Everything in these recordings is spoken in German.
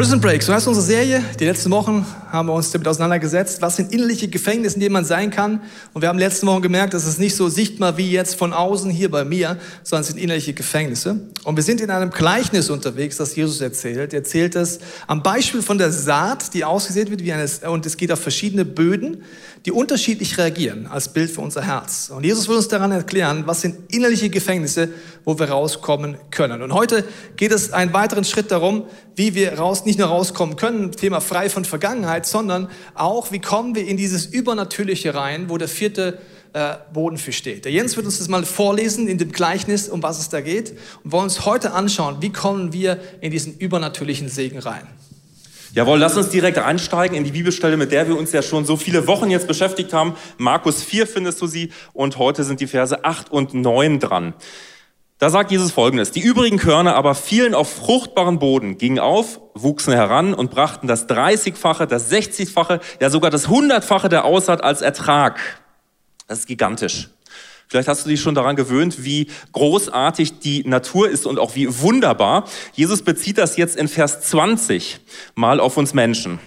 Prison Break, so heißt unsere Serie. Die letzten Wochen haben wir uns damit auseinandergesetzt, was sind innerliche Gefängnisse, in denen man sein kann. Und wir haben letzten Wochen gemerkt, dass es nicht so sichtbar wie jetzt von außen hier bei mir, sondern es sind innerliche Gefängnisse. Und wir sind in einem Gleichnis unterwegs, das Jesus erzählt. Er erzählt es am Beispiel von der Saat, die ausgesät wird, wie eine, und es geht auf verschiedene Böden, die unterschiedlich reagieren, als Bild für unser Herz. Und Jesus will uns daran erklären, was sind innerliche Gefängnisse, wo wir rauskommen können. Und heute geht es einen weiteren Schritt darum, wie wir raus, nicht nur rauskommen können, Thema frei von Vergangenheit, sondern auch, wie kommen wir in dieses Übernatürliche rein, wo der vierte äh, Bodenfisch steht. Der Jens wird uns das mal vorlesen in dem Gleichnis, um was es da geht, und wollen uns heute anschauen, wie kommen wir in diesen übernatürlichen Segen rein. Jawohl, lass uns direkt einsteigen in die Bibelstelle, mit der wir uns ja schon so viele Wochen jetzt beschäftigt haben. Markus 4 findest du sie und heute sind die Verse 8 und 9 dran. Da sagt Jesus folgendes, die übrigen Körner aber fielen auf fruchtbaren Boden, gingen auf, wuchsen heran und brachten das 30-fache, das 60-fache, ja sogar das 100-fache der Aussaat als Ertrag. Das ist gigantisch. Vielleicht hast du dich schon daran gewöhnt, wie großartig die Natur ist und auch wie wunderbar. Jesus bezieht das jetzt in Vers 20 mal auf uns Menschen.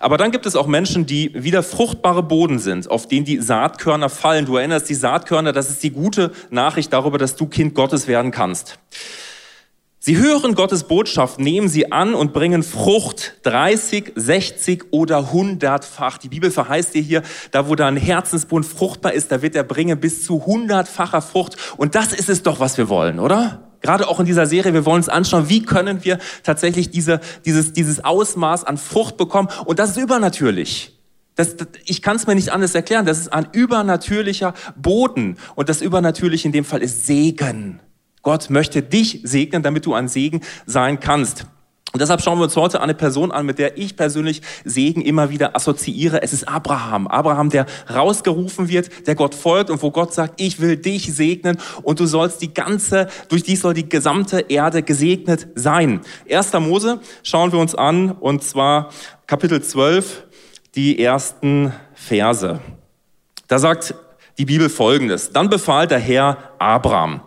Aber dann gibt es auch Menschen, die wieder fruchtbare Boden sind, auf denen die Saatkörner fallen. Du erinnerst die Saatkörner, das ist die gute Nachricht darüber, dass du Kind Gottes werden kannst. Sie hören Gottes Botschaft, nehmen sie an und bringen Frucht 30, 60 oder 100-fach. Die Bibel verheißt dir hier, da wo dein Herzensbund fruchtbar ist, da wird er bringen bis zu 100-facher Frucht. Und das ist es doch, was wir wollen, oder? Gerade auch in dieser Serie, wir wollen uns anschauen, wie können wir tatsächlich diese, dieses, dieses Ausmaß an Frucht bekommen. Und das ist übernatürlich. Das, das, ich kann es mir nicht anders erklären. Das ist ein übernatürlicher Boden. Und das Übernatürliche in dem Fall ist Segen. Gott möchte dich segnen, damit du ein Segen sein kannst. Und deshalb schauen wir uns heute eine Person an, mit der ich persönlich Segen immer wieder assoziiere. Es ist Abraham. Abraham, der rausgerufen wird, der Gott folgt und wo Gott sagt, ich will dich segnen und du sollst die ganze, durch dich soll die gesamte Erde gesegnet sein. Erster Mose schauen wir uns an und zwar Kapitel 12, die ersten Verse. Da sagt die Bibel folgendes. Dann befahl der Herr Abraham.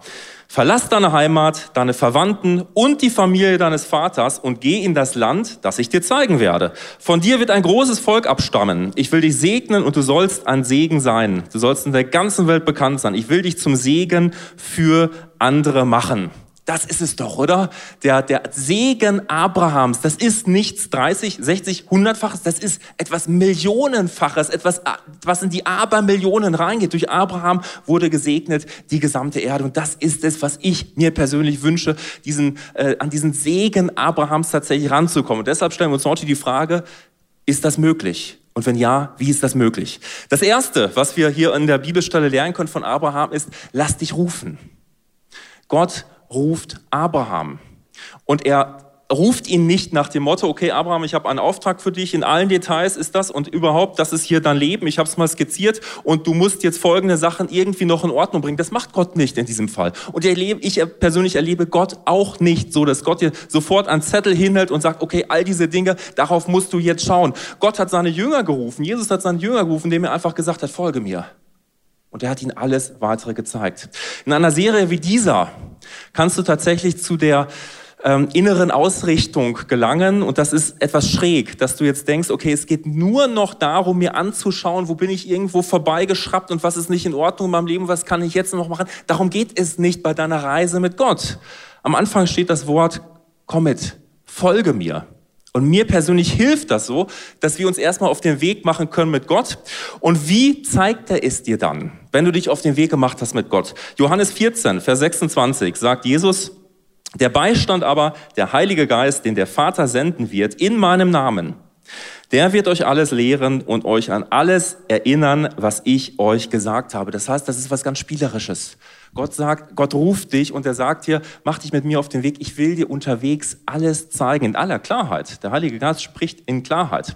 Verlass deine Heimat, deine Verwandten und die Familie deines Vaters und geh in das Land, das ich dir zeigen werde. Von dir wird ein großes Volk abstammen. Ich will dich segnen und du sollst ein Segen sein. Du sollst in der ganzen Welt bekannt sein. Ich will dich zum Segen für andere machen. Das ist es doch, oder? Der, der Segen Abrahams, das ist nichts 30, 60, 100-faches, das ist etwas Millionenfaches, etwas, was in die Abermillionen reingeht. Durch Abraham wurde gesegnet die gesamte Erde. Und das ist es, was ich mir persönlich wünsche, diesen, äh, an diesen Segen Abrahams tatsächlich ranzukommen. Und deshalb stellen wir uns heute die Frage, ist das möglich? Und wenn ja, wie ist das möglich? Das Erste, was wir hier in der Bibelstelle lernen können von Abraham, ist, lass dich rufen. Gott ruft Abraham. Und er ruft ihn nicht nach dem Motto, okay, Abraham, ich habe einen Auftrag für dich, in allen Details ist das und überhaupt, das ist hier dein Leben, ich habe es mal skizziert und du musst jetzt folgende Sachen irgendwie noch in Ordnung bringen. Das macht Gott nicht in diesem Fall. Und ich, persönlich erlebe Gott auch nicht so, dass Gott dir sofort einen Zettel hinhält und sagt, okay, all diese Dinge, darauf musst du jetzt schauen. Gott hat seine Jünger gerufen, Jesus hat seine Jünger gerufen, dem er einfach gesagt hat, folge mir. Und er hat ihnen alles weitere gezeigt. In einer Serie wie dieser kannst du tatsächlich zu der ähm, inneren Ausrichtung gelangen. Und das ist etwas schräg, dass du jetzt denkst, okay, es geht nur noch darum, mir anzuschauen, wo bin ich irgendwo vorbeigeschraubt und was ist nicht in Ordnung in meinem Leben, was kann ich jetzt noch machen. Darum geht es nicht bei deiner Reise mit Gott. Am Anfang steht das Wort, komm mit, folge mir. Und mir persönlich hilft das so, dass wir uns erstmal auf den Weg machen können mit Gott. Und wie zeigt er es dir dann, wenn du dich auf den Weg gemacht hast mit Gott? Johannes 14, Vers 26 sagt Jesus, der Beistand aber, der Heilige Geist, den der Vater senden wird, in meinem Namen, der wird euch alles lehren und euch an alles erinnern, was ich euch gesagt habe. Das heißt, das ist was ganz Spielerisches. Gott sagt, Gott ruft dich und er sagt dir, mach dich mit mir auf den Weg. Ich will dir unterwegs alles zeigen in aller Klarheit. Der Heilige Geist spricht in Klarheit.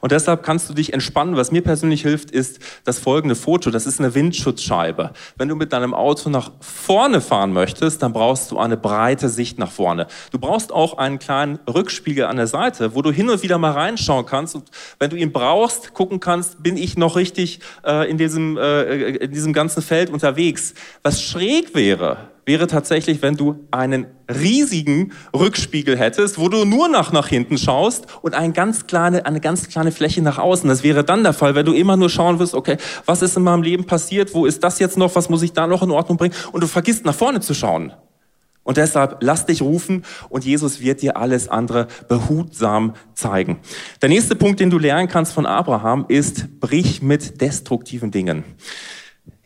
Und deshalb kannst du dich entspannen. Was mir persönlich hilft, ist das folgende Foto. Das ist eine Windschutzscheibe. Wenn du mit deinem Auto nach vorne fahren möchtest, dann brauchst du eine breite Sicht nach vorne. Du brauchst auch einen kleinen Rückspiegel an der Seite, wo du hin und wieder mal reinschauen kannst. Und wenn du ihn brauchst, gucken kannst, bin ich noch richtig äh, in, diesem, äh, in diesem ganzen Feld unterwegs. Was schräg wäre, wäre tatsächlich, wenn du einen riesigen Rückspiegel hättest, wo du nur nach, nach hinten schaust und eine ganz, kleine, eine ganz kleine Fläche nach außen. Das wäre dann der Fall, wenn du immer nur schauen wirst, okay, was ist in meinem Leben passiert, wo ist das jetzt noch, was muss ich da noch in Ordnung bringen und du vergisst nach vorne zu schauen. Und deshalb lass dich rufen und Jesus wird dir alles andere behutsam zeigen. Der nächste Punkt, den du lernen kannst von Abraham, ist, brich mit destruktiven Dingen.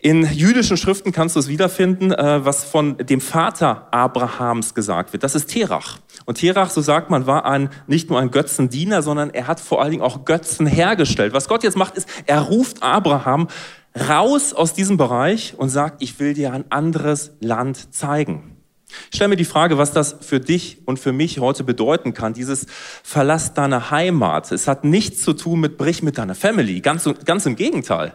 In jüdischen Schriften kannst du es wiederfinden, äh, was von dem Vater Abrahams gesagt wird. Das ist Terach. Und Terach, so sagt man, war ein, nicht nur ein Götzendiener, sondern er hat vor allen Dingen auch Götzen hergestellt. Was Gott jetzt macht, ist, er ruft Abraham raus aus diesem Bereich und sagt, ich will dir ein anderes Land zeigen. Ich stelle mir die Frage, was das für dich und für mich heute bedeuten kann, dieses Verlass deiner Heimat. Es hat nichts zu tun mit Brich mit deiner Family, ganz, ganz im Gegenteil.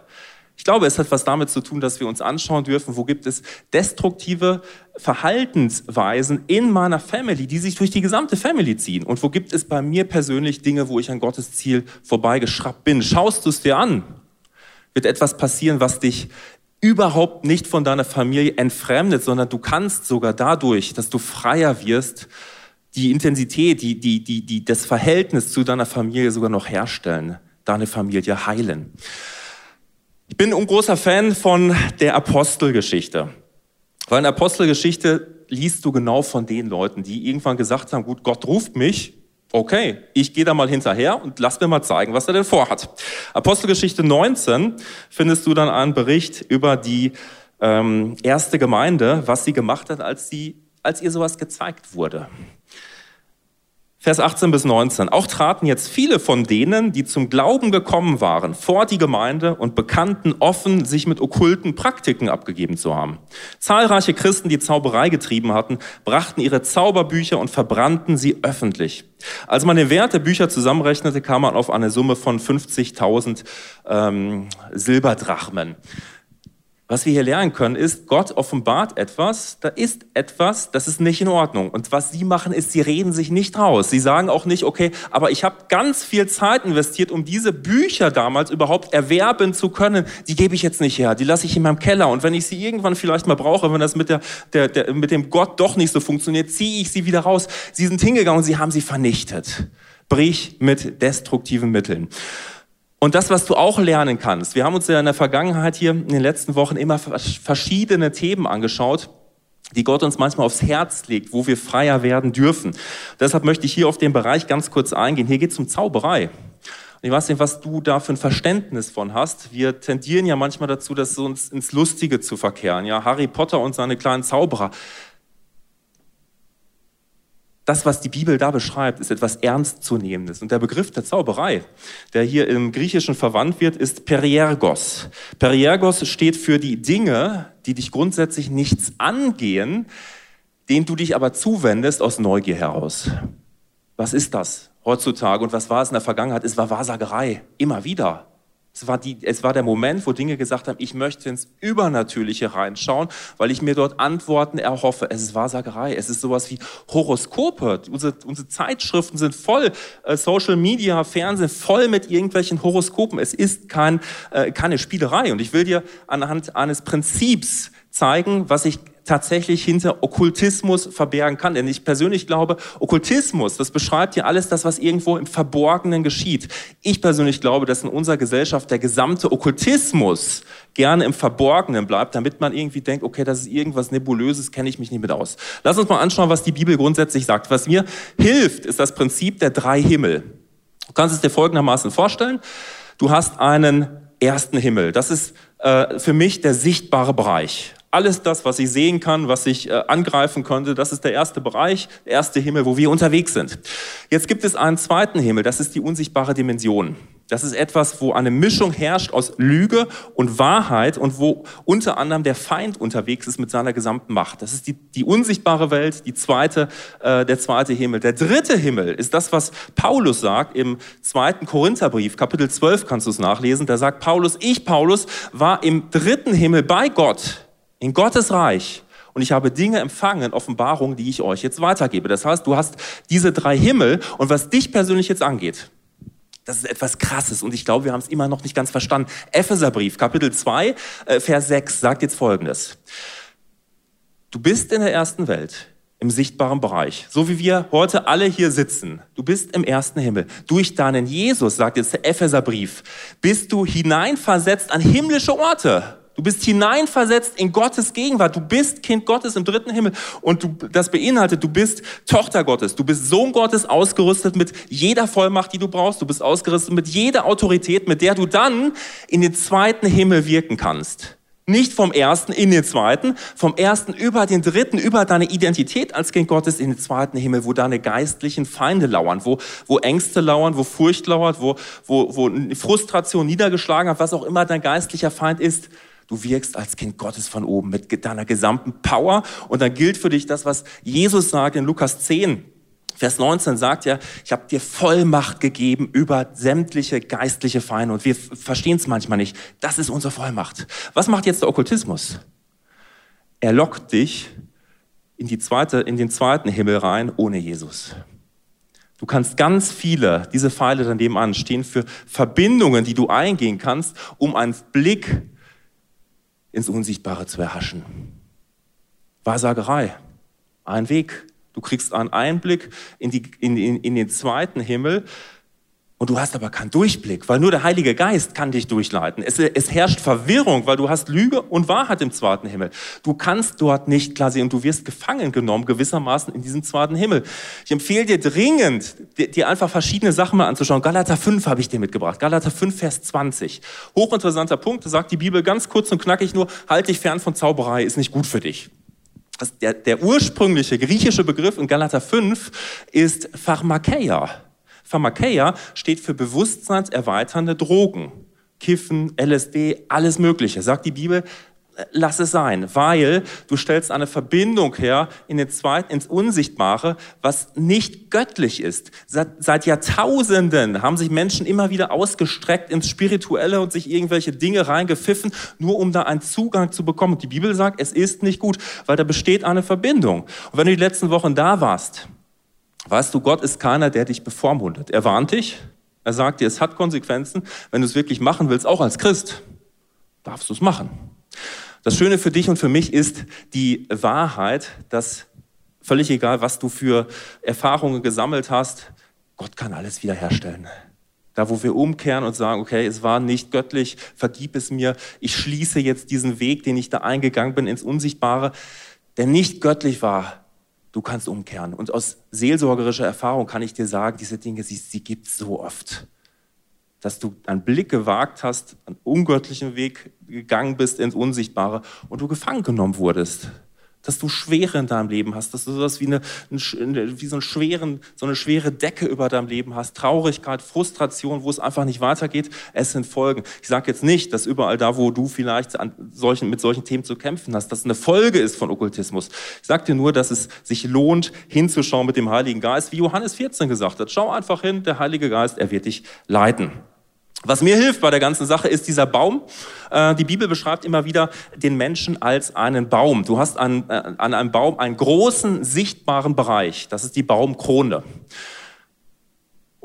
Ich glaube, es hat was damit zu tun, dass wir uns anschauen dürfen, wo gibt es destruktive Verhaltensweisen in meiner Family, die sich durch die gesamte Family ziehen. Und wo gibt es bei mir persönlich Dinge, wo ich an Gottes Ziel vorbeigeschraubt bin. Schaust du es dir an, wird etwas passieren, was dich überhaupt nicht von deiner Familie entfremdet, sondern du kannst sogar dadurch, dass du freier wirst, die Intensität, die, die, die, die, das Verhältnis zu deiner Familie sogar noch herstellen, deine Familie heilen. Ich bin ein großer Fan von der Apostelgeschichte. Weil in der Apostelgeschichte liest du genau von den Leuten, die irgendwann gesagt haben, gut, Gott ruft mich, okay, ich gehe da mal hinterher und lass mir mal zeigen, was er denn vorhat. Apostelgeschichte 19 findest du dann einen Bericht über die ähm, erste Gemeinde, was sie gemacht hat, als, sie, als ihr sowas gezeigt wurde. Vers 18 bis 19. Auch traten jetzt viele von denen, die zum Glauben gekommen waren, vor die Gemeinde und bekannten offen, sich mit okkulten Praktiken abgegeben zu haben. Zahlreiche Christen, die Zauberei getrieben hatten, brachten ihre Zauberbücher und verbrannten sie öffentlich. Als man den Wert der Bücher zusammenrechnete, kam man auf eine Summe von 50.000 ähm, Silberdrachmen. Was wir hier lernen können, ist, Gott offenbart etwas, da ist etwas, das ist nicht in Ordnung. Und was sie machen, ist, sie reden sich nicht raus. Sie sagen auch nicht, okay, aber ich habe ganz viel Zeit investiert, um diese Bücher damals überhaupt erwerben zu können. Die gebe ich jetzt nicht her, die lasse ich in meinem Keller. Und wenn ich sie irgendwann vielleicht mal brauche, wenn das mit, der, der, der, mit dem Gott doch nicht so funktioniert, ziehe ich sie wieder raus. Sie sind hingegangen und sie haben sie vernichtet. Brich mit destruktiven Mitteln. Und das, was du auch lernen kannst, wir haben uns ja in der Vergangenheit hier in den letzten Wochen immer verschiedene Themen angeschaut, die Gott uns manchmal aufs Herz legt, wo wir freier werden dürfen. Deshalb möchte ich hier auf den Bereich ganz kurz eingehen. Hier geht es um Zauberei. Und ich weiß nicht, was du da für ein Verständnis von hast. Wir tendieren ja manchmal dazu, das uns ins Lustige zu verkehren. Ja, Harry Potter und seine kleinen Zauberer das, was die Bibel da beschreibt, ist etwas Ernstzunehmendes. Und der Begriff der Zauberei, der hier im Griechischen verwandt wird, ist Periergos. Periergos steht für die Dinge, die dich grundsätzlich nichts angehen, denen du dich aber zuwendest aus Neugier heraus. Was ist das heutzutage und was war es in der Vergangenheit? Es war Wahrsagerei. Immer wieder. Es war, die, es war der Moment, wo Dinge gesagt haben, ich möchte ins Übernatürliche reinschauen, weil ich mir dort Antworten erhoffe. Es ist Wahrsagerei, es ist sowas wie Horoskope. Unsere, unsere Zeitschriften sind voll, äh, Social Media, Fernsehen, voll mit irgendwelchen Horoskopen. Es ist kein, äh, keine Spielerei. Und ich will dir anhand eines Prinzips zeigen, was ich tatsächlich hinter Okkultismus verbergen kann. Denn ich persönlich glaube, Okkultismus, das beschreibt ja alles das, was irgendwo im Verborgenen geschieht. Ich persönlich glaube, dass in unserer Gesellschaft der gesamte Okkultismus gerne im Verborgenen bleibt, damit man irgendwie denkt, okay, das ist irgendwas Nebulöses, kenne ich mich nicht mit aus. Lass uns mal anschauen, was die Bibel grundsätzlich sagt. Was mir hilft, ist das Prinzip der drei Himmel. Du kannst es dir folgendermaßen vorstellen. Du hast einen ersten Himmel. Das ist äh, für mich der sichtbare Bereich. Alles das, was ich sehen kann, was ich äh, angreifen konnte, das ist der erste Bereich, der erste Himmel, wo wir unterwegs sind. Jetzt gibt es einen zweiten Himmel, das ist die unsichtbare Dimension. Das ist etwas, wo eine Mischung herrscht aus Lüge und Wahrheit und wo unter anderem der Feind unterwegs ist mit seiner gesamten Macht. Das ist die, die unsichtbare Welt, die zweite, äh, der zweite Himmel. Der dritte Himmel ist das, was Paulus sagt im zweiten Korintherbrief, Kapitel 12 kannst du es nachlesen. Da sagt Paulus, ich, Paulus, war im dritten Himmel bei Gott, in Gottes Reich und ich habe Dinge empfangen, Offenbarungen, die ich euch jetzt weitergebe. Das heißt, du hast diese drei Himmel und was dich persönlich jetzt angeht, das ist etwas Krasses und ich glaube, wir haben es immer noch nicht ganz verstanden. Epheserbrief, Kapitel 2, äh, Vers 6 sagt jetzt Folgendes. Du bist in der ersten Welt, im sichtbaren Bereich, so wie wir heute alle hier sitzen. Du bist im ersten Himmel. Durch deinen Jesus, sagt jetzt der Epheserbrief, bist du hineinversetzt an himmlische Orte. Du bist hineinversetzt in Gottes Gegenwart. Du bist Kind Gottes im dritten Himmel. Und du, das beinhaltet, du bist Tochter Gottes. Du bist Sohn Gottes, ausgerüstet mit jeder Vollmacht, die du brauchst. Du bist ausgerüstet mit jeder Autorität, mit der du dann in den zweiten Himmel wirken kannst. Nicht vom ersten in den zweiten, vom ersten über den dritten, über deine Identität als Kind Gottes in den zweiten Himmel, wo deine geistlichen Feinde lauern, wo, wo Ängste lauern, wo Furcht lauert, wo, wo, wo Frustration niedergeschlagen hat, was auch immer dein geistlicher Feind ist. Du wirkst als Kind Gottes von oben mit deiner gesamten Power. Und dann gilt für dich das, was Jesus sagt in Lukas 10. Vers 19 sagt ja, ich habe dir Vollmacht gegeben über sämtliche geistliche Feinde. Und wir verstehen es manchmal nicht. Das ist unsere Vollmacht. Was macht jetzt der Okkultismus? Er lockt dich in, die zweite, in den zweiten Himmel rein ohne Jesus. Du kannst ganz viele, diese Pfeile daneben an, stehen für Verbindungen, die du eingehen kannst, um einen Blick ins Unsichtbare zu erhaschen. Wahrsagerei, ein Weg. Du kriegst einen Einblick in, die, in, in, in den zweiten Himmel und du hast aber keinen Durchblick, weil nur der Heilige Geist kann dich durchleiten. Es, es, herrscht Verwirrung, weil du hast Lüge und Wahrheit im zweiten Himmel. Du kannst dort nicht klar sehen und du wirst gefangen genommen gewissermaßen in diesem zweiten Himmel. Ich empfehle dir dringend, dir einfach verschiedene Sachen mal anzuschauen. Galater 5 habe ich dir mitgebracht. Galater 5, Vers 20. Hochinteressanter Punkt, da sagt die Bibel ganz kurz und knackig nur, halt dich fern von Zauberei, ist nicht gut für dich. Der, der ursprüngliche griechische Begriff in Galater 5 ist Pharmakeia. Pharmakeia steht für bewusstseinserweiternde Drogen. Kiffen, LSD, alles Mögliche. Sagt die Bibel, lass es sein, weil du stellst eine Verbindung her in den zweiten, ins Unsichtbare, was nicht göttlich ist. Seit, seit Jahrtausenden haben sich Menschen immer wieder ausgestreckt ins Spirituelle und sich irgendwelche Dinge reingepfiffen, nur um da einen Zugang zu bekommen. Und die Bibel sagt, es ist nicht gut, weil da besteht eine Verbindung. Und wenn du die letzten Wochen da warst, Weißt du, Gott ist keiner, der dich bevormundet. Er warnt dich. Er sagt dir, es hat Konsequenzen. Wenn du es wirklich machen willst, auch als Christ, darfst du es machen. Das Schöne für dich und für mich ist die Wahrheit, dass völlig egal, was du für Erfahrungen gesammelt hast, Gott kann alles wiederherstellen. Da, wo wir umkehren und sagen, okay, es war nicht göttlich, vergib es mir, ich schließe jetzt diesen Weg, den ich da eingegangen bin, ins Unsichtbare, der nicht göttlich war, du kannst umkehren. Und aus seelsorgerischer Erfahrung kann ich dir sagen, diese Dinge, sie, sie gibt es so oft. Dass du einen Blick gewagt hast, einen ungöttlichen Weg gegangen bist ins Unsichtbare und du gefangen genommen wurdest dass du Schwere in deinem Leben hast, dass du sowas wie, eine, wie so, einen schweren, so eine schwere Decke über deinem Leben hast, Traurigkeit, Frustration, wo es einfach nicht weitergeht. Es sind Folgen. Ich sage jetzt nicht, dass überall da, wo du vielleicht solchen, mit solchen Themen zu kämpfen hast, dass eine Folge ist von Okkultismus. Ich sage dir nur, dass es sich lohnt, hinzuschauen mit dem Heiligen Geist, wie Johannes 14 gesagt hat. Schau einfach hin, der Heilige Geist, er wird dich leiten. Was mir hilft bei der ganzen Sache ist dieser Baum. Äh, die Bibel beschreibt immer wieder den Menschen als einen Baum. Du hast an, äh, an einem Baum einen großen sichtbaren Bereich. Das ist die Baumkrone.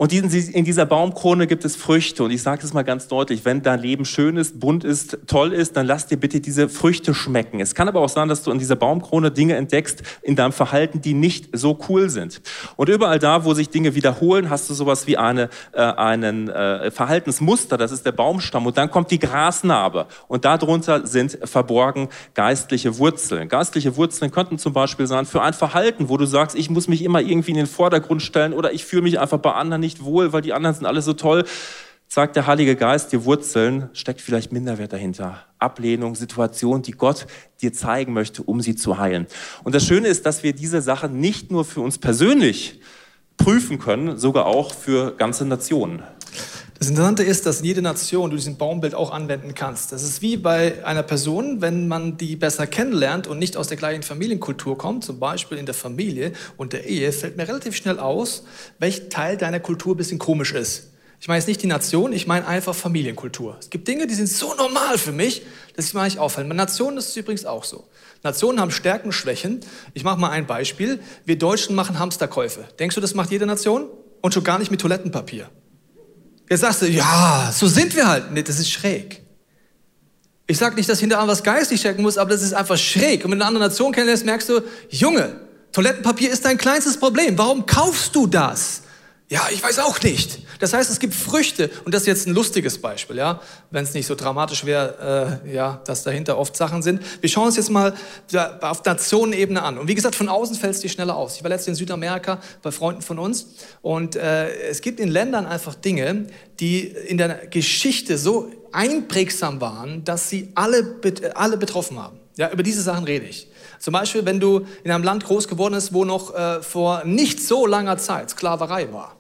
Und in dieser Baumkrone gibt es Früchte. Und ich sage es mal ganz deutlich, wenn dein Leben schön ist, bunt ist, toll ist, dann lass dir bitte diese Früchte schmecken. Es kann aber auch sein, dass du in dieser Baumkrone Dinge entdeckst in deinem Verhalten, die nicht so cool sind. Und überall da, wo sich Dinge wiederholen, hast du sowas wie eine, äh, einen äh, Verhaltensmuster. Das ist der Baumstamm. Und dann kommt die Grasnarbe. Und darunter sind verborgen geistliche Wurzeln. Geistliche Wurzeln könnten zum Beispiel sein für ein Verhalten, wo du sagst, ich muss mich immer irgendwie in den Vordergrund stellen oder ich fühle mich einfach bei anderen nicht nicht wohl, weil die anderen sind alle so toll, sagt der Heilige Geist, die Wurzeln, steckt vielleicht Minderwert dahinter. Ablehnung, Situation, die Gott dir zeigen möchte, um sie zu heilen. Und das Schöne ist, dass wir diese Sachen nicht nur für uns persönlich prüfen können, sogar auch für ganze Nationen. Das Interessante ist, dass jede Nation du diesen Baumbild auch anwenden kannst. Das ist wie bei einer Person, wenn man die besser kennenlernt und nicht aus der gleichen Familienkultur kommt, zum Beispiel in der Familie und der Ehe, fällt mir relativ schnell aus, welcher Teil deiner Kultur ein bisschen komisch ist. Ich meine jetzt nicht die Nation, ich meine einfach Familienkultur. Es gibt Dinge, die sind so normal für mich, dass ich mir nicht auffallen. Bei Nationen ist es übrigens auch so. Nationen haben Stärken, Schwächen. Ich mache mal ein Beispiel. Wir Deutschen machen Hamsterkäufe. Denkst du, das macht jede Nation? Und schon gar nicht mit Toilettenpapier. Jetzt sagst du, ja, so sind wir halt. Nee, das ist schräg. Ich sage nicht, dass hinter was geistig stecken muss, aber das ist einfach schräg. Und wenn du eine andere Nation kennenlernst, merkst du, Junge, Toilettenpapier ist dein kleinstes Problem. Warum kaufst du das? Ja, ich weiß auch nicht. Das heißt, es gibt Früchte, und das ist jetzt ein lustiges Beispiel, ja, wenn es nicht so dramatisch wäre, äh, ja, dass dahinter oft Sachen sind. Wir schauen uns jetzt mal auf Nationenebene an. Und wie gesagt, von außen fällt es dir schneller aus. Ich war letztens in Südamerika bei Freunden von uns und äh, es gibt in Ländern einfach Dinge, die in der Geschichte so einprägsam waren, dass sie alle, alle betroffen haben. Ja, über diese Sachen rede ich. Zum Beispiel, wenn du in einem Land groß geworden bist, wo noch äh, vor nicht so langer Zeit Sklaverei war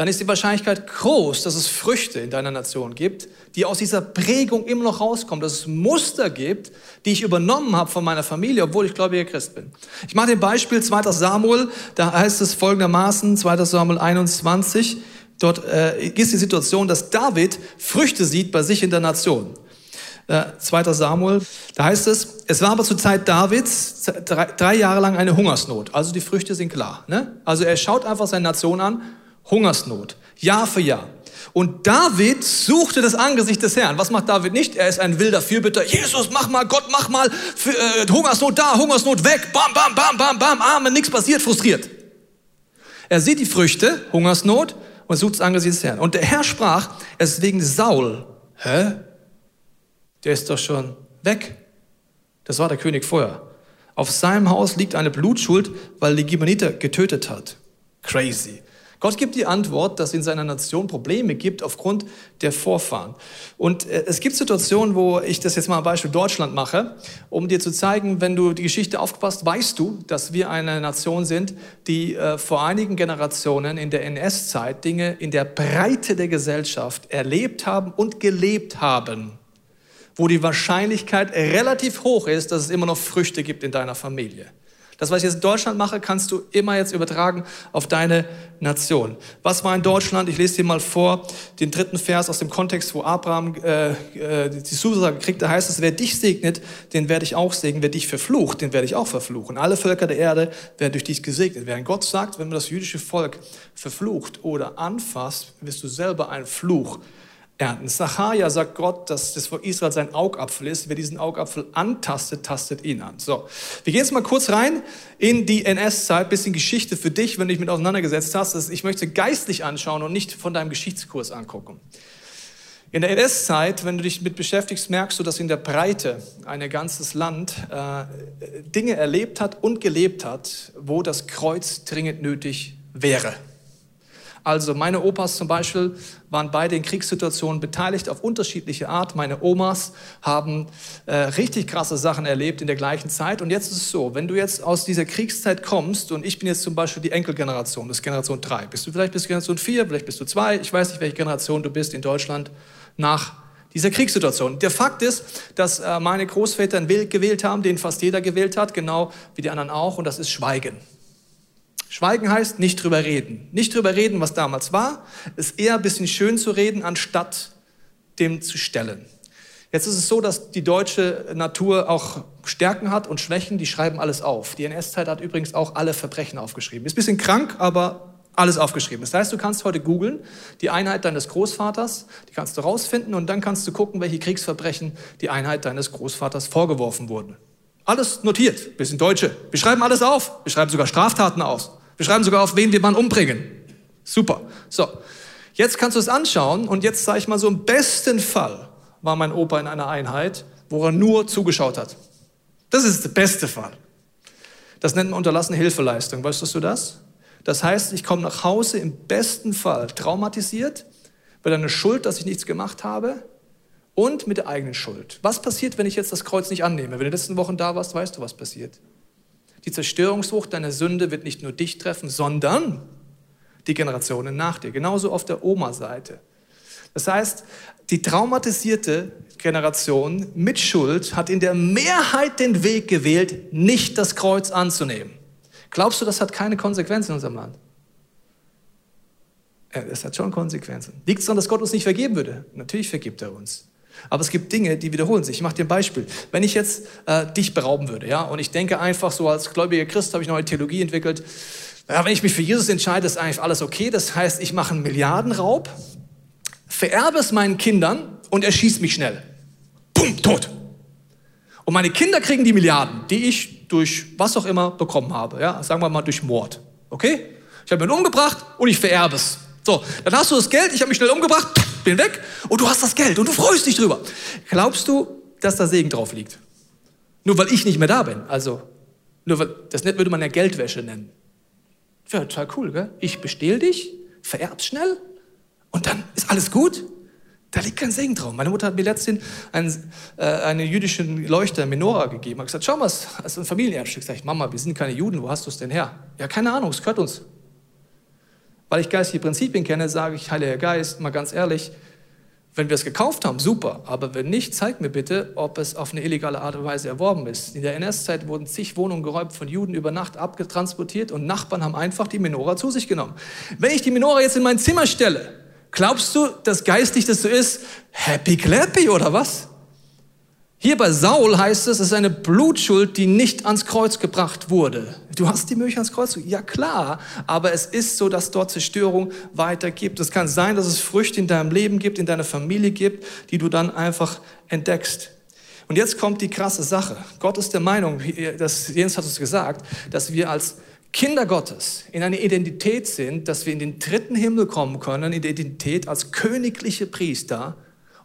dann ist die Wahrscheinlichkeit groß, dass es Früchte in deiner Nation gibt, die aus dieser Prägung immer noch rauskommen, dass es Muster gibt, die ich übernommen habe von meiner Familie, obwohl ich gläubiger Christ bin. Ich mache den Beispiel 2. Samuel, da heißt es folgendermaßen, 2. Samuel 21, dort äh, ist die Situation, dass David Früchte sieht bei sich in der Nation. Äh, 2. Samuel, da heißt es, es war aber zur Zeit Davids drei, drei Jahre lang eine Hungersnot. Also die Früchte sind klar. Ne? Also er schaut einfach seine Nation an Hungersnot, Jahr für Jahr. Und David suchte das Angesicht des Herrn. Was macht David nicht? Er ist ein wilder Fürbitter. Jesus, mach mal, Gott, mach mal. Für, äh, Hungersnot da, Hungersnot weg. Bam, bam, bam, bam, bam. Amen, nichts passiert, frustriert. Er sieht die Früchte, Hungersnot, und sucht das Angesicht des Herrn. Und der Herr sprach, es ist wegen Saul. Hä? Der ist doch schon weg. Das war der König vorher. Auf seinem Haus liegt eine Blutschuld, weil die Gibeoniter getötet hat. Crazy. Gott gibt die Antwort, dass in seiner Nation Probleme gibt aufgrund der Vorfahren. Und äh, es gibt Situationen, wo ich das jetzt mal am Beispiel Deutschland mache, um dir zu zeigen, wenn du die Geschichte aufgepasst, weißt du, dass wir eine Nation sind, die äh, vor einigen Generationen in der NS-Zeit Dinge in der Breite der Gesellschaft erlebt haben und gelebt haben wo die Wahrscheinlichkeit relativ hoch ist, dass es immer noch Früchte gibt in deiner Familie. Das, was ich jetzt in Deutschland mache, kannst du immer jetzt übertragen auf deine Nation. Was war in Deutschland? Ich lese dir mal vor, den dritten Vers aus dem Kontext, wo Abraham äh, äh, die Zusage kriegt. Da heißt es, wer dich segnet, den werde ich auch segnen. Wer dich verflucht, den werde ich auch verfluchen. Alle Völker der Erde werden durch dich gesegnet. Während Gott sagt, wenn man das jüdische Volk verflucht oder anfasst, wirst du selber ein Fluch ernten. Sacharja sagt Gott, dass das Volk Israel sein Augapfel ist. Wer diesen Augapfel antastet, tastet ihn an. So, wir gehen jetzt mal kurz rein in die NS-Zeit, bisschen Geschichte für dich, wenn du dich mit auseinandergesetzt hast. Ich möchte geistlich anschauen und nicht von deinem Geschichtskurs angucken. In der NS-Zeit, wenn du dich mit beschäftigst, merkst du, dass in der Breite ein ganzes Land äh, Dinge erlebt hat und gelebt hat, wo das Kreuz dringend nötig wäre. Also meine Opas zum Beispiel waren beide in Kriegssituationen beteiligt auf unterschiedliche Art. Meine Omas haben äh, richtig krasse Sachen erlebt in der gleichen Zeit. Und jetzt ist es so, wenn du jetzt aus dieser Kriegszeit kommst und ich bin jetzt zum Beispiel die Enkelgeneration, das ist Generation 3. Bist du vielleicht bis Generation 4, vielleicht bist du 2, ich weiß nicht, welche Generation du bist in Deutschland nach dieser Kriegssituation. Der Fakt ist, dass äh, meine Großväter einen Weg gewählt haben, den fast jeder gewählt hat, genau wie die anderen auch, und das ist Schweigen. Schweigen heißt nicht drüber reden. Nicht drüber reden, was damals war, ist eher ein bisschen schön zu reden, anstatt dem zu stellen. Jetzt ist es so, dass die deutsche Natur auch Stärken hat und Schwächen, die schreiben alles auf. Die NS-Zeit hat übrigens auch alle Verbrechen aufgeschrieben. Ist ein bisschen krank, aber alles aufgeschrieben. Das heißt, du kannst heute googeln, die Einheit deines Großvaters, die kannst du rausfinden und dann kannst du gucken, welche Kriegsverbrechen die Einheit deines Großvaters vorgeworfen wurden. Alles notiert, wir sind Deutsche. Wir schreiben alles auf, wir schreiben sogar Straftaten aus. Wir schreiben sogar auf, wen wir wann umbringen. Super. So, jetzt kannst du es anschauen und jetzt sage ich mal so, im besten Fall war mein Opa in einer Einheit, wo er nur zugeschaut hat. Das ist der beste Fall. Das nennt man unterlassene Hilfeleistung. Weißt du das? Das heißt, ich komme nach Hause im besten Fall traumatisiert, mit einer Schuld, dass ich nichts gemacht habe und mit der eigenen Schuld. Was passiert, wenn ich jetzt das Kreuz nicht annehme? Wenn du in den letzten Wochen da warst, weißt du, was passiert. Die Zerstörungswucht deiner Sünde wird nicht nur dich treffen, sondern die Generationen nach dir. Genauso auf der Oma-Seite. Das heißt, die traumatisierte Generation mit Schuld hat in der Mehrheit den Weg gewählt, nicht das Kreuz anzunehmen. Glaubst du, das hat keine Konsequenzen in unserem Land? Es hat schon Konsequenzen. Liegt es daran, dass Gott uns nicht vergeben würde? Natürlich vergibt er uns. Aber es gibt Dinge, die wiederholen sich. Ich mache dir ein Beispiel. Wenn ich jetzt äh, dich berauben würde, ja, und ich denke einfach so als gläubiger Christ habe ich neue Theologie entwickelt. Ja, wenn ich mich für Jesus entscheide, ist eigentlich alles okay. Das heißt, ich mache einen Milliardenraub, vererbe es meinen Kindern und erschieße mich schnell. Bumm, tot. Und meine Kinder kriegen die Milliarden, die ich durch was auch immer bekommen habe. Ja, sagen wir mal durch Mord. Okay? Ich habe ihn umgebracht und ich vererbe es. So, dann hast du das Geld, ich habe mich schnell umgebracht, bin weg und du hast das Geld und du freust dich drüber. Glaubst du, dass da Segen drauf liegt? Nur weil ich nicht mehr da bin. Also, nur weil, das würde man ja Geldwäsche nennen. Wäre total cool, gell? Ich bestehl dich, vererb's schnell und dann ist alles gut. Da liegt kein Segen drauf. Meine Mutter hat mir letztens einen, äh, einen jüdischen Leuchter, Menorah, gegeben. Hat gesagt, schau mal, das ist ein Familienerbstück. Sag ich, Mama, wir sind keine Juden, wo hast du es denn her? Ja, keine Ahnung, es gehört uns. Weil ich geistige Prinzipien kenne, sage ich, Heiliger Geist, mal ganz ehrlich, wenn wir es gekauft haben, super. Aber wenn nicht, zeig mir bitte, ob es auf eine illegale Art und Weise erworben ist. In der NS-Zeit wurden zig Wohnungen geräumt, von Juden über Nacht abgetransportiert und Nachbarn haben einfach die Menorah zu sich genommen. Wenn ich die Menorah jetzt in mein Zimmer stelle, glaubst du, dass geistig das so ist? Happy clappy oder was? Hier bei Saul heißt es, es ist eine Blutschuld, die nicht ans Kreuz gebracht wurde. Du hast die Möglichkeit ans Kreuz. Ja klar, aber es ist so, dass dort Zerstörung weitergibt. Es kann sein, dass es Früchte in deinem Leben gibt, in deiner Familie gibt, die du dann einfach entdeckst. Und jetzt kommt die krasse Sache. Gott ist der Meinung, das, Jens hat es gesagt, dass wir als Kinder Gottes in einer Identität sind, dass wir in den dritten Himmel kommen können, in der Identität als königliche Priester,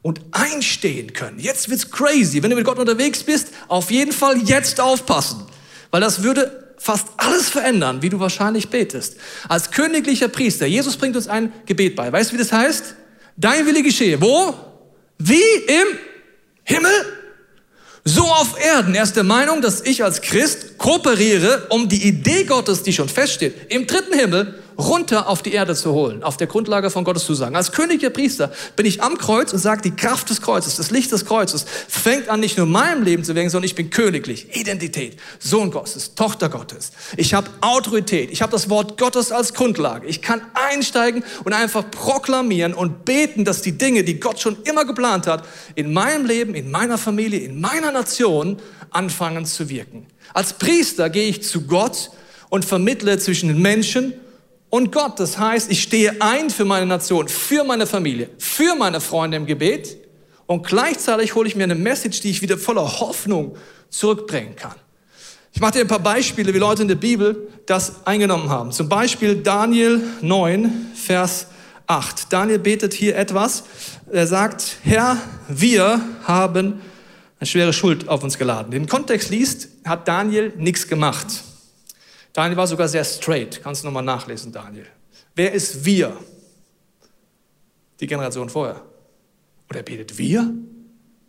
und einstehen können. Jetzt wird's crazy. Wenn du mit Gott unterwegs bist, auf jeden Fall jetzt aufpassen, weil das würde fast alles verändern, wie du wahrscheinlich betest. Als königlicher Priester, Jesus bringt uns ein Gebet bei. Weißt du, wie das heißt? Dein Wille geschehe. Wo? Wie im Himmel? So auf Erden. Er ist der Meinung, dass ich als Christ kooperiere, um die Idee Gottes, die schon feststeht, im dritten Himmel runter auf die Erde zu holen, auf der Grundlage von Gottes Zusagen. Als königlicher Priester bin ich am Kreuz und sage, die Kraft des Kreuzes, das Licht des Kreuzes fängt an, nicht nur meinem Leben zu wirken, sondern ich bin königlich. Identität, Sohn Gottes, Tochter Gottes. Ich habe Autorität, ich habe das Wort Gottes als Grundlage. Ich kann einsteigen und einfach proklamieren und beten, dass die Dinge, die Gott schon immer geplant hat, in meinem Leben, in meiner Familie, in meiner Nation anfangen zu wirken. Als Priester gehe ich zu Gott und vermittle zwischen den Menschen und Gott. Das heißt, ich stehe ein für meine Nation, für meine Familie, für meine Freunde im Gebet und gleichzeitig hole ich mir eine Message, die ich wieder voller Hoffnung zurückbringen kann. Ich mache dir ein paar Beispiele, wie Leute in der Bibel das eingenommen haben. Zum Beispiel Daniel 9, Vers 8. Daniel betet hier etwas. Er sagt, Herr, wir haben eine schwere Schuld auf uns geladen. Den Kontext liest, hat Daniel nichts gemacht. Daniel war sogar sehr straight. Kannst du nochmal nachlesen, Daniel. Wer ist wir? Die Generation vorher. Und er betet wir?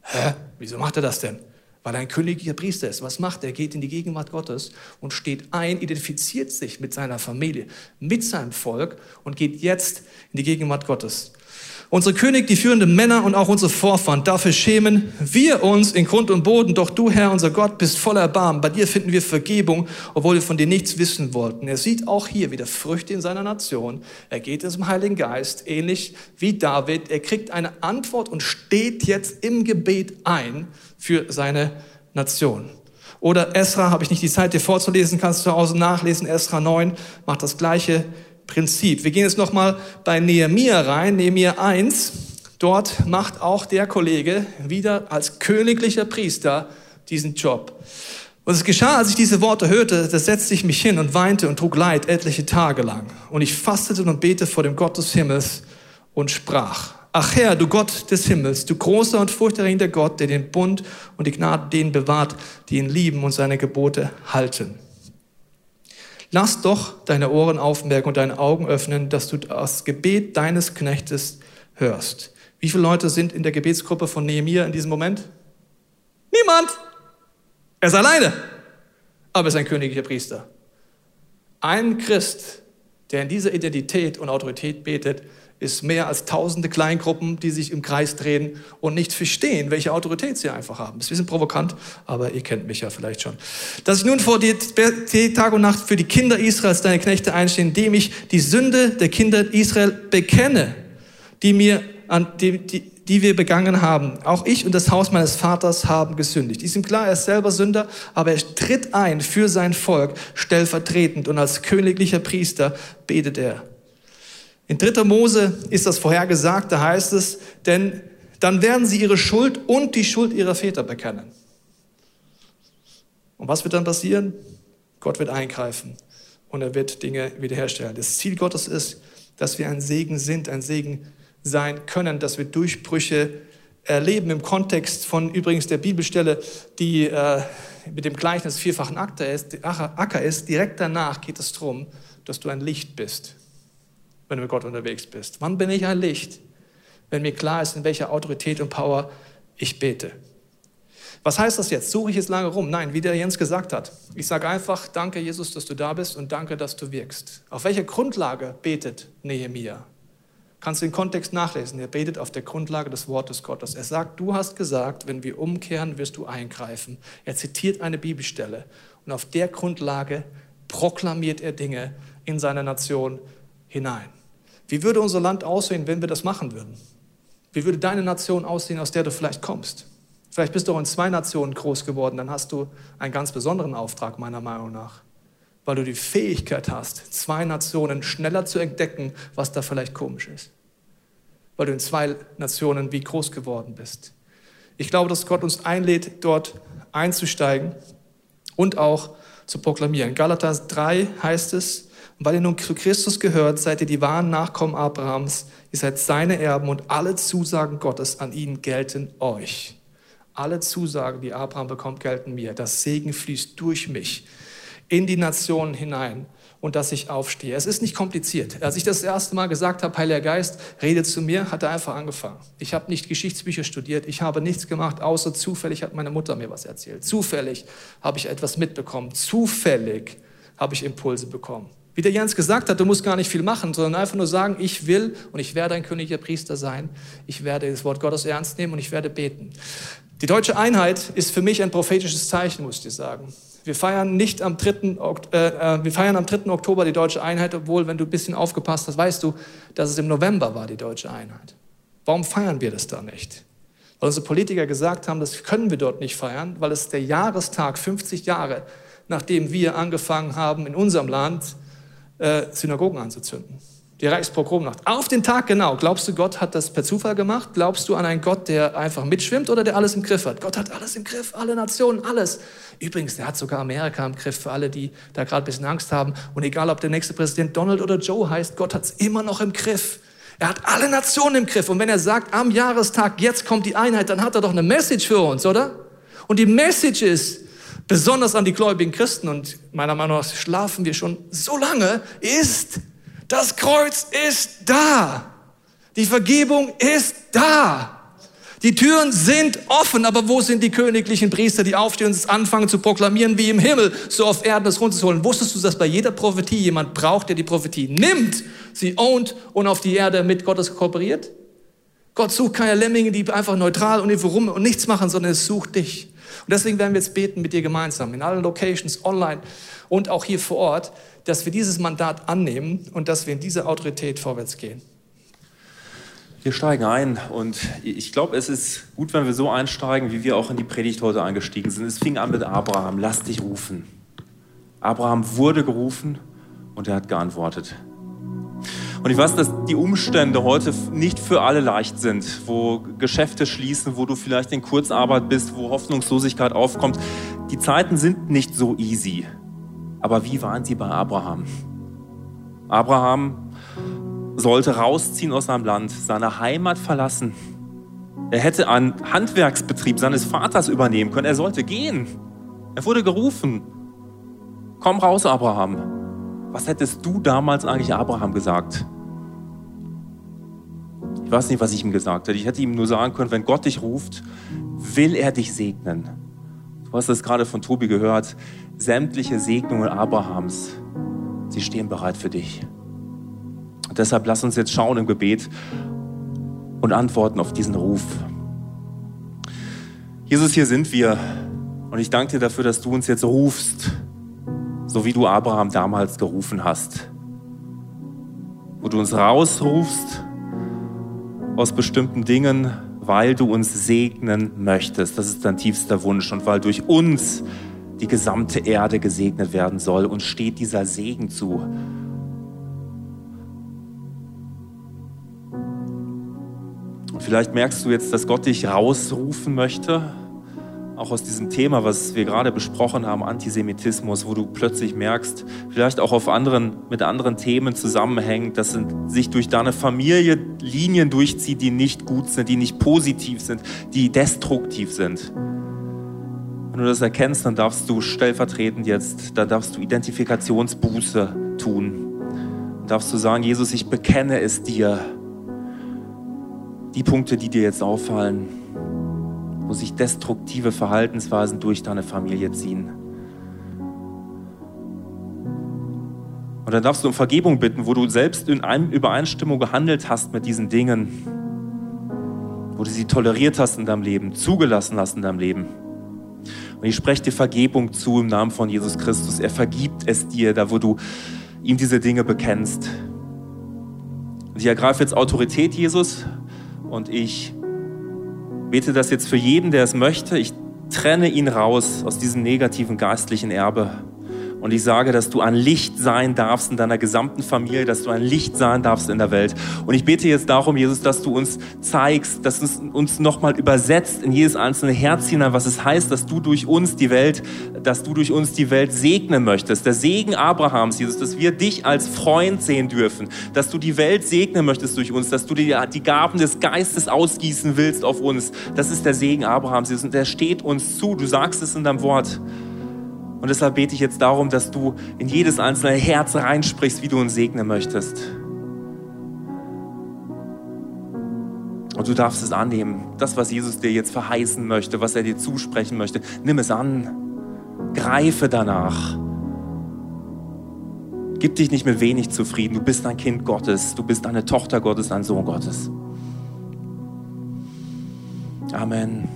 Hä? Wieso macht er das denn? Weil er ein königlicher Priester ist. Was macht er? Er geht in die Gegenwart Gottes und steht ein, identifiziert sich mit seiner Familie, mit seinem Volk und geht jetzt in die Gegenwart Gottes. Unsere König, die führenden Männer und auch unsere Vorfahren, dafür schämen wir uns in Grund und Boden. Doch du, Herr, unser Gott, bist voller Erbarmen. Bei dir finden wir Vergebung, obwohl wir von dir nichts wissen wollten. Er sieht auch hier wieder Früchte in seiner Nation. Er geht zum Heiligen Geist, ähnlich wie David. Er kriegt eine Antwort und steht jetzt im Gebet ein für seine Nation. Oder Esra, habe ich nicht die Zeit, dir vorzulesen, kannst du zu Hause nachlesen. Esra 9 macht das gleiche Prinzip. Wir gehen jetzt nochmal bei Nehemiah rein, Nehemiah 1. Dort macht auch der Kollege wieder als königlicher Priester diesen Job. Und es geschah, als ich diese Worte hörte, da setzte ich mich hin und weinte und trug Leid etliche Tage lang. Und ich fastete und bete vor dem Gott des Himmels und sprach, Ach Herr, du Gott des Himmels, du großer und furchterregender Gott, der den Bund und die Gnade denen bewahrt, die ihn lieben und seine Gebote halten. Lass doch deine Ohren aufmerken und deine Augen öffnen, dass du das Gebet deines Knechtes hörst. Wie viele Leute sind in der Gebetsgruppe von Nehemiah in diesem Moment? Niemand. Er ist alleine. Aber er ist ein königlicher Priester. Ein Christ der in dieser Identität und Autorität betet, ist mehr als tausende Kleingruppen, die sich im Kreis drehen und nicht verstehen, welche Autorität sie einfach haben. Das ist ein bisschen provokant, aber ihr kennt mich ja vielleicht schon. Dass ich nun vor dir Tag und Nacht für die Kinder Israels, deine Knechte, einstehe, indem ich die Sünde der Kinder Israel bekenne, die mir an, die, die, die wir begangen haben. Auch ich und das Haus meines Vaters haben gesündigt. Ist ihm klar, er ist selber Sünder, aber er tritt ein für sein Volk stellvertretend und als königlicher Priester betet er. In 3. Mose ist das vorhergesagt, da heißt es, denn dann werden sie ihre Schuld und die Schuld ihrer Väter bekennen. Und was wird dann passieren? Gott wird eingreifen und er wird Dinge wiederherstellen. Das Ziel Gottes ist, dass wir ein Segen sind, ein Segen sein können, dass wir Durchbrüche erleben im Kontext von übrigens der Bibelstelle, die äh, mit dem Gleichnis vierfachen Acker ist, Acker ist. Direkt danach geht es darum, dass du ein Licht bist wenn du mit Gott unterwegs bist? Wann bin ich ein Licht? Wenn mir klar ist, in welcher Autorität und Power ich bete. Was heißt das jetzt? Suche ich es lange rum? Nein, wie der Jens gesagt hat. Ich sage einfach, danke Jesus, dass du da bist und danke, dass du wirkst. Auf welcher Grundlage betet Nehemia? Kannst du den Kontext nachlesen. Er betet auf der Grundlage des Wortes Gottes. Er sagt, du hast gesagt, wenn wir umkehren, wirst du eingreifen. Er zitiert eine Bibelstelle und auf der Grundlage proklamiert er Dinge in seiner Nation hinein. Wie würde unser Land aussehen, wenn wir das machen würden? Wie würde deine Nation aussehen, aus der du vielleicht kommst? Vielleicht bist du auch in zwei Nationen groß geworden, dann hast du einen ganz besonderen Auftrag, meiner Meinung nach. Weil du die Fähigkeit hast, zwei Nationen schneller zu entdecken, was da vielleicht komisch ist. Weil du in zwei Nationen wie groß geworden bist. Ich glaube, dass Gott uns einlädt, dort einzusteigen und auch zu proklamieren. Galater 3 heißt es, weil ihr nun zu Christus gehört, seid ihr die wahren Nachkommen Abrahams. Ihr seid seine Erben und alle Zusagen Gottes an ihn gelten euch. Alle Zusagen, die Abraham bekommt, gelten mir. Das Segen fließt durch mich in die Nationen hinein und dass ich aufstehe. Es ist nicht kompliziert. Als ich das erste Mal gesagt habe, Heiliger Geist, rede zu mir, hat er einfach angefangen. Ich habe nicht Geschichtsbücher studiert, ich habe nichts gemacht, außer zufällig hat meine Mutter mir was erzählt. Zufällig habe ich etwas mitbekommen. Zufällig habe ich Impulse bekommen. Wie der Jens gesagt hat, du musst gar nicht viel machen, sondern einfach nur sagen, ich will und ich werde ein königlicher Priester sein. Ich werde das Wort Gottes ernst nehmen und ich werde beten. Die deutsche Einheit ist für mich ein prophetisches Zeichen, muss ich sagen. Wir feiern nicht am 3. Äh, äh, wir feiern am 3. Oktober die deutsche Einheit, obwohl, wenn du ein bisschen aufgepasst hast, weißt du, dass es im November war, die deutsche Einheit. Warum feiern wir das da nicht? Weil unsere Politiker gesagt haben, das können wir dort nicht feiern, weil es der Jahrestag 50 Jahre, nachdem wir angefangen haben, in unserem Land äh, Synagogen anzuzünden. Die Reichspogromnacht. Auf den Tag genau. Glaubst du, Gott hat das per Zufall gemacht? Glaubst du an einen Gott, der einfach mitschwimmt oder der alles im Griff hat? Gott hat alles im Griff, alle Nationen, alles. Übrigens, der hat sogar Amerika im Griff für alle, die da gerade ein bisschen Angst haben. Und egal, ob der nächste Präsident Donald oder Joe heißt, Gott hat es immer noch im Griff. Er hat alle Nationen im Griff. Und wenn er sagt, am Jahrestag, jetzt kommt die Einheit, dann hat er doch eine Message für uns, oder? Und die Message ist, besonders an die gläubigen Christen und meiner Meinung nach schlafen wir schon so lange, ist, das Kreuz ist da. Die Vergebung ist da. Die Türen sind offen, aber wo sind die königlichen Priester, die aufstehen und anfangen zu proklamieren, wie im Himmel, so auf Erden es runterzuholen? Wusstest du, dass bei jeder Prophetie jemand braucht, der die Prophetie nimmt, sie ownt und auf die Erde mit Gottes kooperiert? Gott sucht keine Lemminge, die einfach neutral und irgendwo rum und nichts machen, sondern es sucht dich. Und deswegen werden wir jetzt beten mit dir gemeinsam, in allen Locations, online und auch hier vor Ort, dass wir dieses Mandat annehmen und dass wir in diese Autorität vorwärts gehen. Wir steigen ein und ich glaube, es ist gut, wenn wir so einsteigen, wie wir auch in die Predigt heute eingestiegen sind. Es fing an mit Abraham, lass dich rufen. Abraham wurde gerufen und er hat geantwortet. Und ich weiß, dass die Umstände heute nicht für alle leicht sind, wo Geschäfte schließen, wo du vielleicht in Kurzarbeit bist, wo Hoffnungslosigkeit aufkommt. Die Zeiten sind nicht so easy. Aber wie waren sie bei Abraham? Abraham sollte rausziehen aus seinem Land, seine Heimat verlassen. Er hätte einen Handwerksbetrieb seines Vaters übernehmen können. Er sollte gehen. Er wurde gerufen. Komm raus, Abraham. Was hättest du damals eigentlich Abraham gesagt? Ich weiß nicht, was ich ihm gesagt hätte. Ich hätte ihm nur sagen können, wenn Gott dich ruft, will er dich segnen. Du hast es gerade von Tobi gehört. Sämtliche Segnungen Abrahams, sie stehen bereit für dich. Und deshalb lass uns jetzt schauen im Gebet und antworten auf diesen Ruf. Jesus, hier sind wir. Und ich danke dir dafür, dass du uns jetzt rufst, so wie du Abraham damals gerufen hast. Wo du uns rausrufst aus bestimmten Dingen, weil du uns segnen möchtest. Das ist dein tiefster Wunsch. Und weil durch uns die gesamte Erde gesegnet werden soll. Uns steht dieser Segen zu. Und vielleicht merkst du jetzt, dass Gott dich rausrufen möchte auch aus diesem Thema, was wir gerade besprochen haben, Antisemitismus, wo du plötzlich merkst, vielleicht auch auf anderen, mit anderen Themen zusammenhängt, dass sich durch deine Familie Linien durchzieht, die nicht gut sind, die nicht positiv sind, die destruktiv sind. Wenn du das erkennst, dann darfst du stellvertretend jetzt, dann darfst du Identifikationsbuße tun. Dann darfst du sagen, Jesus, ich bekenne es dir. Die Punkte, die dir jetzt auffallen, wo sich destruktive Verhaltensweisen durch deine Familie ziehen. Und dann darfst du um Vergebung bitten, wo du selbst in Übereinstimmung gehandelt hast mit diesen Dingen, wo du sie toleriert hast in deinem Leben, zugelassen hast in deinem Leben. Und ich spreche dir Vergebung zu im Namen von Jesus Christus. Er vergibt es dir, da wo du ihm diese Dinge bekennst. Und ich ergreife jetzt Autorität, Jesus, und ich bete das jetzt für jeden, der es möchte. Ich trenne ihn raus aus diesem negativen geistlichen Erbe. Und ich sage, dass du ein Licht sein darfst in deiner gesamten Familie, dass du ein Licht sein darfst in der Welt. Und ich bete jetzt darum, Jesus, dass du uns zeigst, dass es uns nochmal übersetzt in jedes einzelne Herz hinein, was es heißt, dass du durch uns die Welt, dass du durch uns die Welt segnen möchtest. Der Segen Abrahams, Jesus, dass wir dich als Freund sehen dürfen, dass du die Welt segnen möchtest durch uns, dass du die, die Gaben des Geistes ausgießen willst auf uns. Das ist der Segen Abrahams, Jesus, und der steht uns zu. Du sagst es in deinem Wort. Und deshalb bete ich jetzt darum, dass du in jedes einzelne Herz reinsprichst, wie du uns segnen möchtest. Und du darfst es annehmen. Das, was Jesus dir jetzt verheißen möchte, was er dir zusprechen möchte, nimm es an. Greife danach. Gib dich nicht mit wenig zufrieden. Du bist ein Kind Gottes. Du bist eine Tochter Gottes, ein Sohn Gottes. Amen.